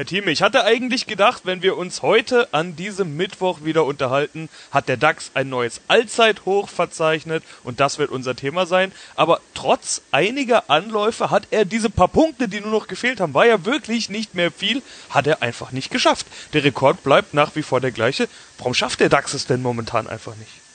Herr Thieme, ich hatte eigentlich gedacht, wenn wir uns heute an diesem Mittwoch wieder unterhalten, hat der DAX ein neues Allzeithoch verzeichnet und das wird unser Thema sein. Aber trotz einiger Anläufe hat er diese paar Punkte, die nur noch gefehlt haben, war ja wirklich nicht mehr viel, hat er einfach nicht geschafft. Der Rekord bleibt nach wie vor der gleiche. Warum schafft der DAX es denn momentan einfach nicht?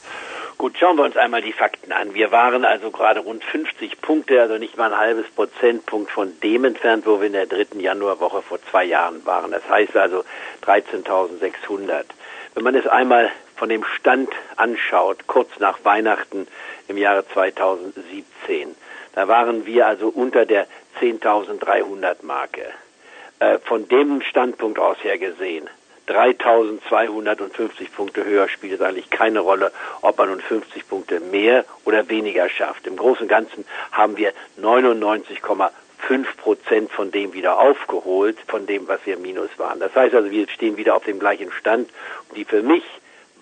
Gut, schauen wir uns einmal die Fakten an. Wir waren also gerade rund 50 Punkte, also nicht mal ein halbes Prozentpunkt von dem entfernt, wo wir in der dritten Januarwoche vor zwei Jahren waren. Das heißt also 13.600. Wenn man es einmal von dem Stand anschaut, kurz nach Weihnachten im Jahre 2017, da waren wir also unter der 10.300 Marke. Äh, von dem Standpunkt aus her gesehen 3250 Punkte höher spielt es eigentlich keine Rolle, ob man nun 50 Punkte mehr oder weniger schafft. Im Großen und Ganzen haben wir 99,5 Prozent von dem wieder aufgeholt, von dem, was wir minus waren. Das heißt also, wir stehen wieder auf dem gleichen Stand. Die für mich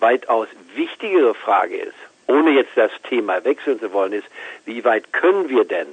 weitaus wichtigere Frage ist, ohne jetzt das Thema wechseln zu wollen, ist, wie weit können wir denn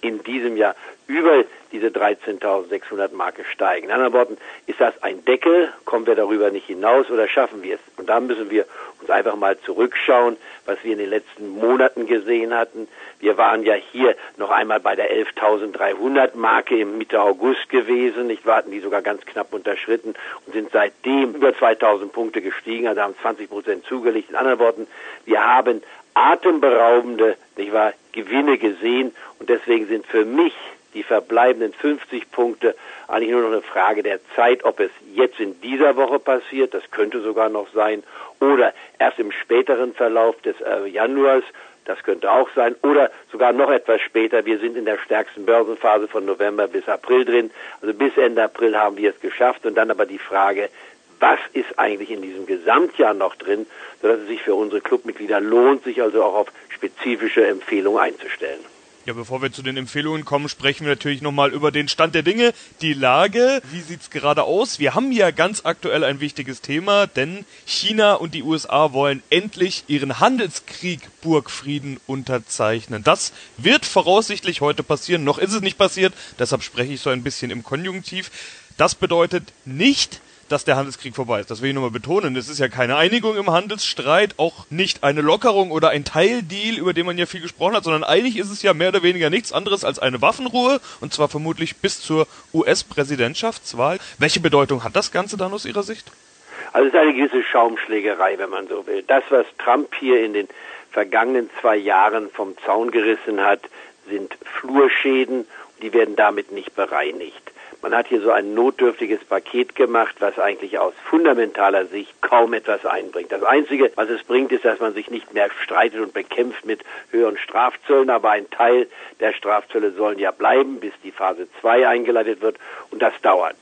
in diesem Jahr über diese 13.600 Marke steigen. In anderen Worten, ist das ein Deckel? Kommen wir darüber nicht hinaus oder schaffen wir es? Und da müssen wir uns einfach mal zurückschauen, was wir in den letzten Monaten gesehen hatten. Wir waren ja hier noch einmal bei der 11.300 Marke im Mitte August gewesen. Ich warten die sogar ganz knapp unterschritten und sind seitdem über 2.000 Punkte gestiegen, also haben 20 Prozent zugelegt. In anderen Worten, wir haben atemberaubende nicht wahr, Gewinne gesehen und deswegen sind für mich die verbleibenden 50 Punkte eigentlich nur noch eine Frage der Zeit, ob es jetzt in dieser Woche passiert, das könnte sogar noch sein, oder erst im späteren Verlauf des äh, Januars, das könnte auch sein, oder sogar noch etwas später. Wir sind in der stärksten Börsenphase von November bis April drin. Also bis Ende April haben wir es geschafft. Und dann aber die Frage, was ist eigentlich in diesem Gesamtjahr noch drin, sodass es sich für unsere Clubmitglieder lohnt, sich also auch auf spezifische Empfehlungen einzustellen. Ja, bevor wir zu den Empfehlungen kommen, sprechen wir natürlich nochmal über den Stand der Dinge, die Lage. Wie sieht's gerade aus? Wir haben ja ganz aktuell ein wichtiges Thema, denn China und die USA wollen endlich ihren Handelskrieg Burgfrieden unterzeichnen. Das wird voraussichtlich heute passieren. Noch ist es nicht passiert, deshalb spreche ich so ein bisschen im Konjunktiv. Das bedeutet nicht, dass der Handelskrieg vorbei ist. Das will ich nochmal betonen. Es ist ja keine Einigung im Handelsstreit, auch nicht eine Lockerung oder ein Teildeal, über den man ja viel gesprochen hat, sondern eigentlich ist es ja mehr oder weniger nichts anderes als eine Waffenruhe und zwar vermutlich bis zur US-Präsidentschaftswahl. Welche Bedeutung hat das Ganze dann aus Ihrer Sicht? Also es ist eine gewisse Schaumschlägerei, wenn man so will. Das, was Trump hier in den vergangenen zwei Jahren vom Zaun gerissen hat, sind Flurschäden, die werden damit nicht bereinigt. Man hat hier so ein notdürftiges Paket gemacht, was eigentlich aus fundamentaler Sicht kaum etwas einbringt. Das Einzige, was es bringt, ist, dass man sich nicht mehr streitet und bekämpft mit höheren Strafzöllen, aber ein Teil der Strafzölle sollen ja bleiben, bis die Phase 2 eingeleitet wird und das dauert.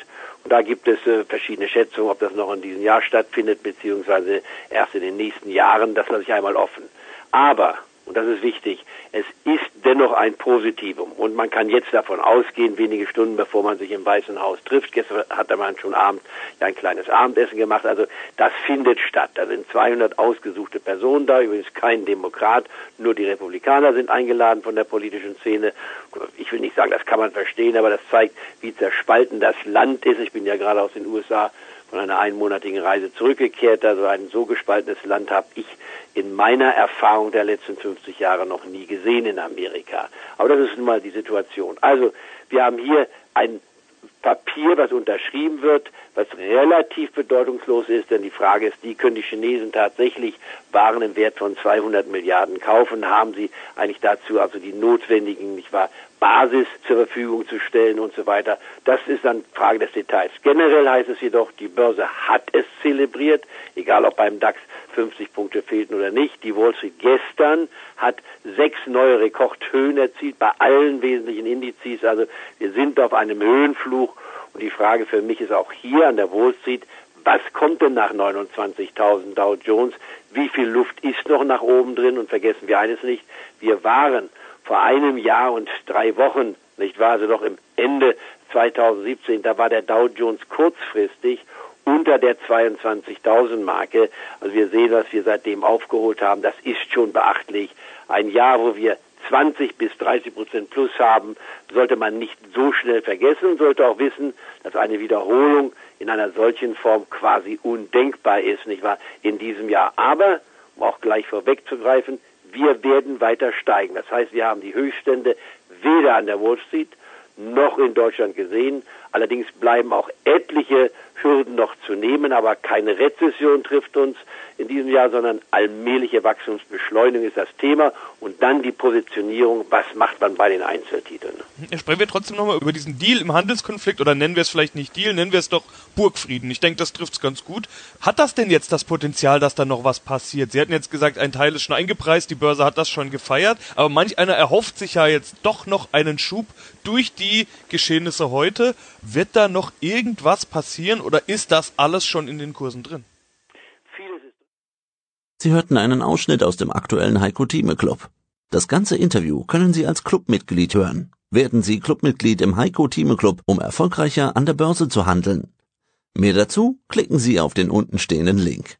Und da gibt es äh, verschiedene Schätzungen, ob das noch in diesem Jahr stattfindet, beziehungsweise erst in den nächsten Jahren. Das lasse ich einmal offen. Aber und das ist wichtig, es ist dennoch ein Positivum. Und man kann jetzt davon ausgehen, wenige Stunden bevor man sich im Weißen Haus trifft, gestern hat man schon Abend ein kleines Abendessen gemacht, also das findet statt. Da sind 200 ausgesuchte Personen da, übrigens kein Demokrat, nur die Republikaner sind eingeladen von der politischen Szene. Ich will nicht sagen, das kann man verstehen, aber das zeigt, wie zerspalten das Land ist. Ich bin ja gerade aus den USA von einer einmonatigen Reise zurückgekehrt. Also ein so gespaltenes Land habe ich in meiner Erfahrung der letzten 50 Jahre noch nie gesehen in Amerika. Aber das ist nun mal die Situation. Also wir haben hier ein Papier, was unterschrieben wird, was relativ bedeutungslos ist, denn die Frage ist, die können die Chinesen tatsächlich Waren im Wert von 200 Milliarden kaufen? Haben sie eigentlich dazu also die notwendigen, nicht wahr, Basis zur Verfügung zu stellen und so weiter? Das ist dann Frage des Details. Generell heißt es jedoch, die Börse hat es zelebriert, egal ob beim DAX 50 Punkte fehlten oder nicht. Die Wall Street gestern hat sechs neue Rekordhöhen erzielt bei allen wesentlichen Indizes. Also wir sind auf einem Höhenfluch. Und die Frage für mich ist auch hier an der Wall Street, was kommt denn nach 29.000 Dow Jones? Wie viel Luft ist noch nach oben drin? Und vergessen wir eines nicht, wir waren vor einem Jahr und drei Wochen, nicht wahr, also doch im Ende 2017, da war der Dow Jones kurzfristig unter der 22.000 Marke. Also wir sehen, was wir seitdem aufgeholt haben. Das ist schon beachtlich. Ein Jahr, wo wir 20 bis 30 Prozent plus haben, sollte man nicht so schnell vergessen, sollte auch wissen, dass eine Wiederholung in einer solchen Form quasi undenkbar ist, nicht wahr, in diesem Jahr. Aber, um auch gleich vorwegzugreifen, wir werden weiter steigen. Das heißt, wir haben die Höchststände weder an der Wall Street noch in Deutschland gesehen. Allerdings bleiben auch etliche Hürden noch zu nehmen, aber keine Rezession trifft uns in diesem Jahr, sondern allmähliche Wachstumsbeschleunigung ist das Thema und dann die Positionierung, was macht man bei den Einzeltiteln. Sprechen wir trotzdem nochmal über diesen Deal im Handelskonflikt oder nennen wir es vielleicht nicht Deal, nennen wir es doch Burgfrieden. Ich denke, das trifft es ganz gut. Hat das denn jetzt das Potenzial, dass da noch was passiert? Sie hatten jetzt gesagt, ein Teil ist schon eingepreist, die Börse hat das schon gefeiert, aber manch einer erhofft sich ja jetzt doch noch einen Schub durch die Geschehnisse heute. Wird da noch irgendwas passieren oder ist das alles schon in den Kursen drin? Sie hörten einen Ausschnitt aus dem aktuellen Heiko Thieme Club. Das ganze Interview können Sie als Clubmitglied hören. Werden Sie Clubmitglied im Heiko Thieme Club, um erfolgreicher an der Börse zu handeln. Mehr dazu klicken Sie auf den untenstehenden Link.